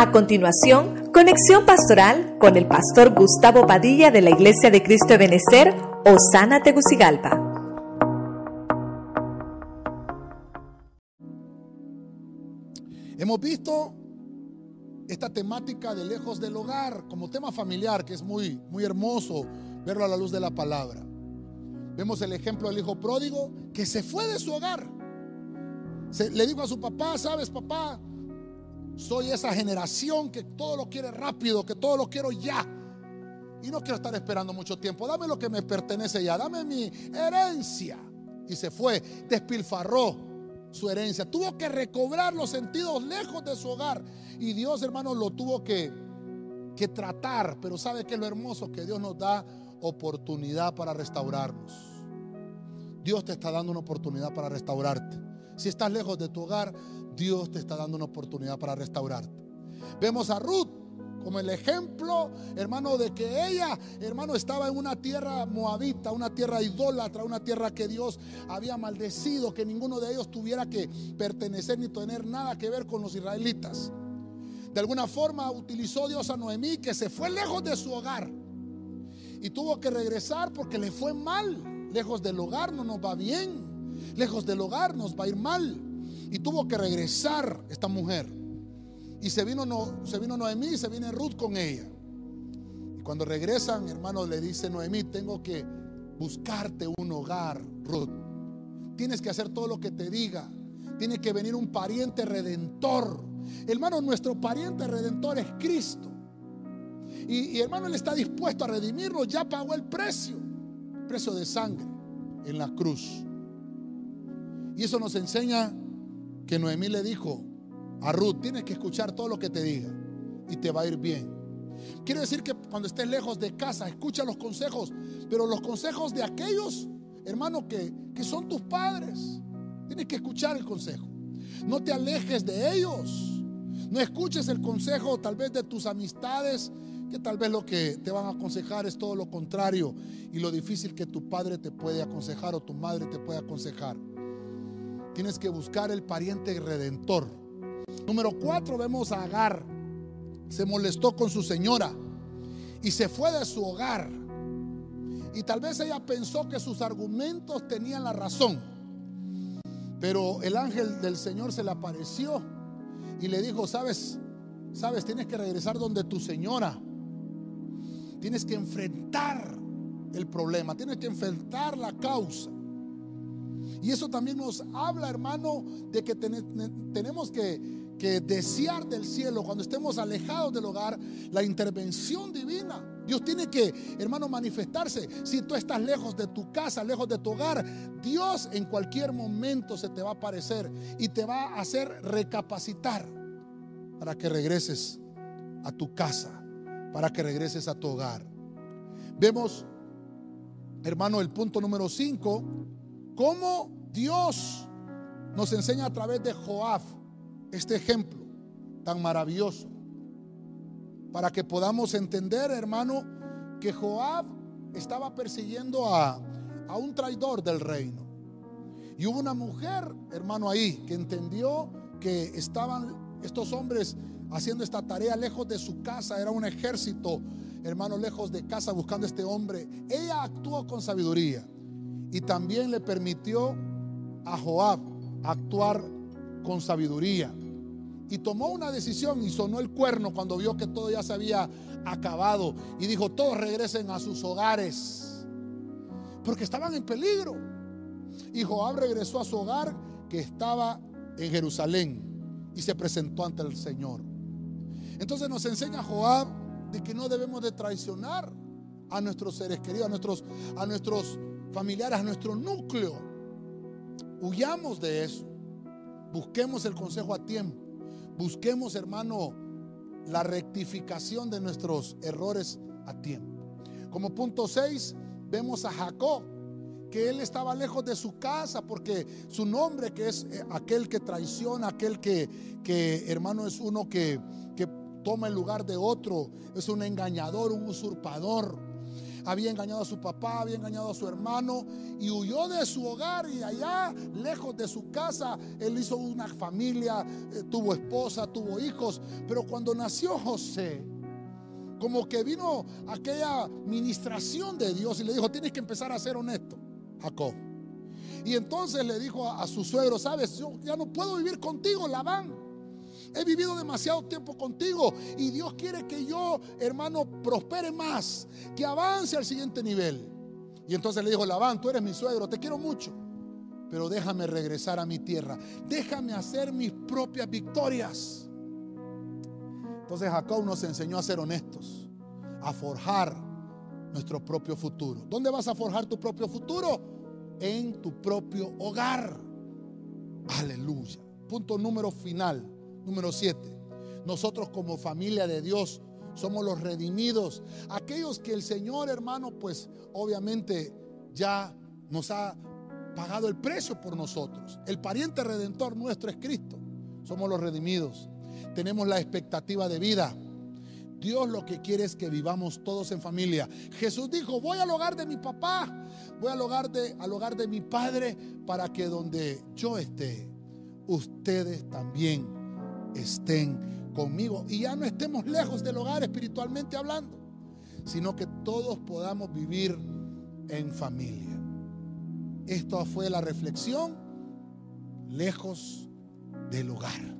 A continuación, conexión pastoral con el pastor Gustavo Padilla de la Iglesia de Cristo de Benecer, Osana Tegucigalpa. Hemos visto esta temática de lejos del hogar como tema familiar que es muy muy hermoso verlo a la luz de la palabra. Vemos el ejemplo del hijo pródigo que se fue de su hogar. le dijo a su papá, "¿Sabes, papá? Soy esa generación que todo lo quiere rápido, que todo lo quiero ya. Y no quiero estar esperando mucho tiempo. Dame lo que me pertenece ya. Dame mi herencia. Y se fue. Despilfarró su herencia. Tuvo que recobrar los sentidos lejos de su hogar. Y Dios, hermano, lo tuvo que, que tratar. Pero ¿sabe qué es lo hermoso? Que Dios nos da oportunidad para restaurarnos. Dios te está dando una oportunidad para restaurarte. Si estás lejos de tu hogar, Dios te está dando una oportunidad para restaurarte. Vemos a Ruth como el ejemplo, hermano, de que ella, hermano, estaba en una tierra moabita, una tierra idólatra, una tierra que Dios había maldecido, que ninguno de ellos tuviera que pertenecer ni tener nada que ver con los israelitas. De alguna forma utilizó Dios a Noemí, que se fue lejos de su hogar y tuvo que regresar porque le fue mal. Lejos del hogar no nos va bien, lejos del hogar nos va a ir mal. Y tuvo que regresar esta mujer. Y se vino, no, se vino Noemí se viene Ruth con ella. Y cuando regresan, hermano, le dice Noemí, tengo que buscarte un hogar, Ruth. Tienes que hacer todo lo que te diga. Tiene que venir un pariente redentor. Hermano, nuestro pariente redentor es Cristo. Y, y, hermano, Él está dispuesto a redimirnos. Ya pagó el precio. precio de sangre en la cruz. Y eso nos enseña que Noemí le dijo a Ruth, tienes que escuchar todo lo que te diga y te va a ir bien. Quiere decir que cuando estés lejos de casa, escucha los consejos, pero los consejos de aquellos, hermanos, que, que son tus padres. Tienes que escuchar el consejo. No te alejes de ellos. No escuches el consejo tal vez de tus amistades, que tal vez lo que te van a aconsejar es todo lo contrario y lo difícil que tu padre te puede aconsejar o tu madre te puede aconsejar. Tienes que buscar el pariente redentor. Número cuatro, vemos a Agar. Se molestó con su señora y se fue de su hogar. Y tal vez ella pensó que sus argumentos tenían la razón. Pero el ángel del Señor se le apareció y le dijo, sabes, sabes, tienes que regresar donde tu señora. Tienes que enfrentar el problema, tienes que enfrentar la causa. Y eso también nos habla, hermano, de que tenemos que, desear del cielo, cuando estemos alejados del hogar, la intervención divina. Dios tiene que, hermano, manifestarse. Si tú estás lejos de tu casa, lejos de tu hogar, Dios en cualquier momento se te va a aparecer y te va a hacer recapacitar para que regreses a tu casa, para que regreses a tu hogar. Vemos, hermano, el punto número 5 cómo Dios nos enseña a través de Joab este ejemplo tan maravilloso. Para que podamos entender, hermano, que Joab estaba persiguiendo a, a un traidor del reino. Y hubo una mujer, hermano, ahí que entendió que estaban estos hombres haciendo esta tarea lejos de su casa. Era un ejército, hermano, lejos de casa buscando a este hombre. Ella actuó con sabiduría y también le permitió a Joab actuar con sabiduría. Y tomó una decisión y sonó el cuerno cuando vio que todo ya se había acabado. Y dijo, todos regresen a sus hogares. Porque estaban en peligro. Y Joab regresó a su hogar que estaba en Jerusalén. Y se presentó ante el Señor. Entonces nos enseña Joab de que no debemos de traicionar a nuestros seres queridos, a nuestros, a nuestros familiares, a nuestro núcleo. Huyamos de eso. Busquemos el consejo a tiempo. Busquemos, hermano, la rectificación de nuestros errores a tiempo. Como punto 6, vemos a Jacob, que él estaba lejos de su casa porque su nombre, que es eh, aquel que traiciona, aquel que, que hermano, es uno que, que toma el lugar de otro, es un engañador, un usurpador. Había engañado a su papá, había engañado a su hermano y huyó de su hogar y allá, lejos de su casa, él hizo una familia, eh, tuvo esposa, tuvo hijos, pero cuando nació José, como que vino aquella ministración de Dios y le dijo, tienes que empezar a ser honesto, Jacob. Y entonces le dijo a, a su suegro, sabes, yo ya no puedo vivir contigo, Labán. He vivido demasiado tiempo contigo y Dios quiere que yo, hermano, prospere más, que avance al siguiente nivel. Y entonces le dijo, Labán, tú eres mi suegro, te quiero mucho, pero déjame regresar a mi tierra, déjame hacer mis propias victorias. Entonces Jacob nos enseñó a ser honestos, a forjar nuestro propio futuro. ¿Dónde vas a forjar tu propio futuro? En tu propio hogar. Aleluya. Punto número final, número siete. Nosotros como familia de Dios somos los redimidos. Aquellos que el Señor hermano pues obviamente ya nos ha pagado el precio por nosotros. El pariente redentor nuestro es Cristo. Somos los redimidos tenemos la expectativa de vida. Dios lo que quiere es que vivamos todos en familia. Jesús dijo, voy al hogar de mi papá, voy al hogar de, al hogar de mi padre, para que donde yo esté, ustedes también estén conmigo. Y ya no estemos lejos del hogar espiritualmente hablando, sino que todos podamos vivir en familia. Esto fue la reflexión lejos del hogar.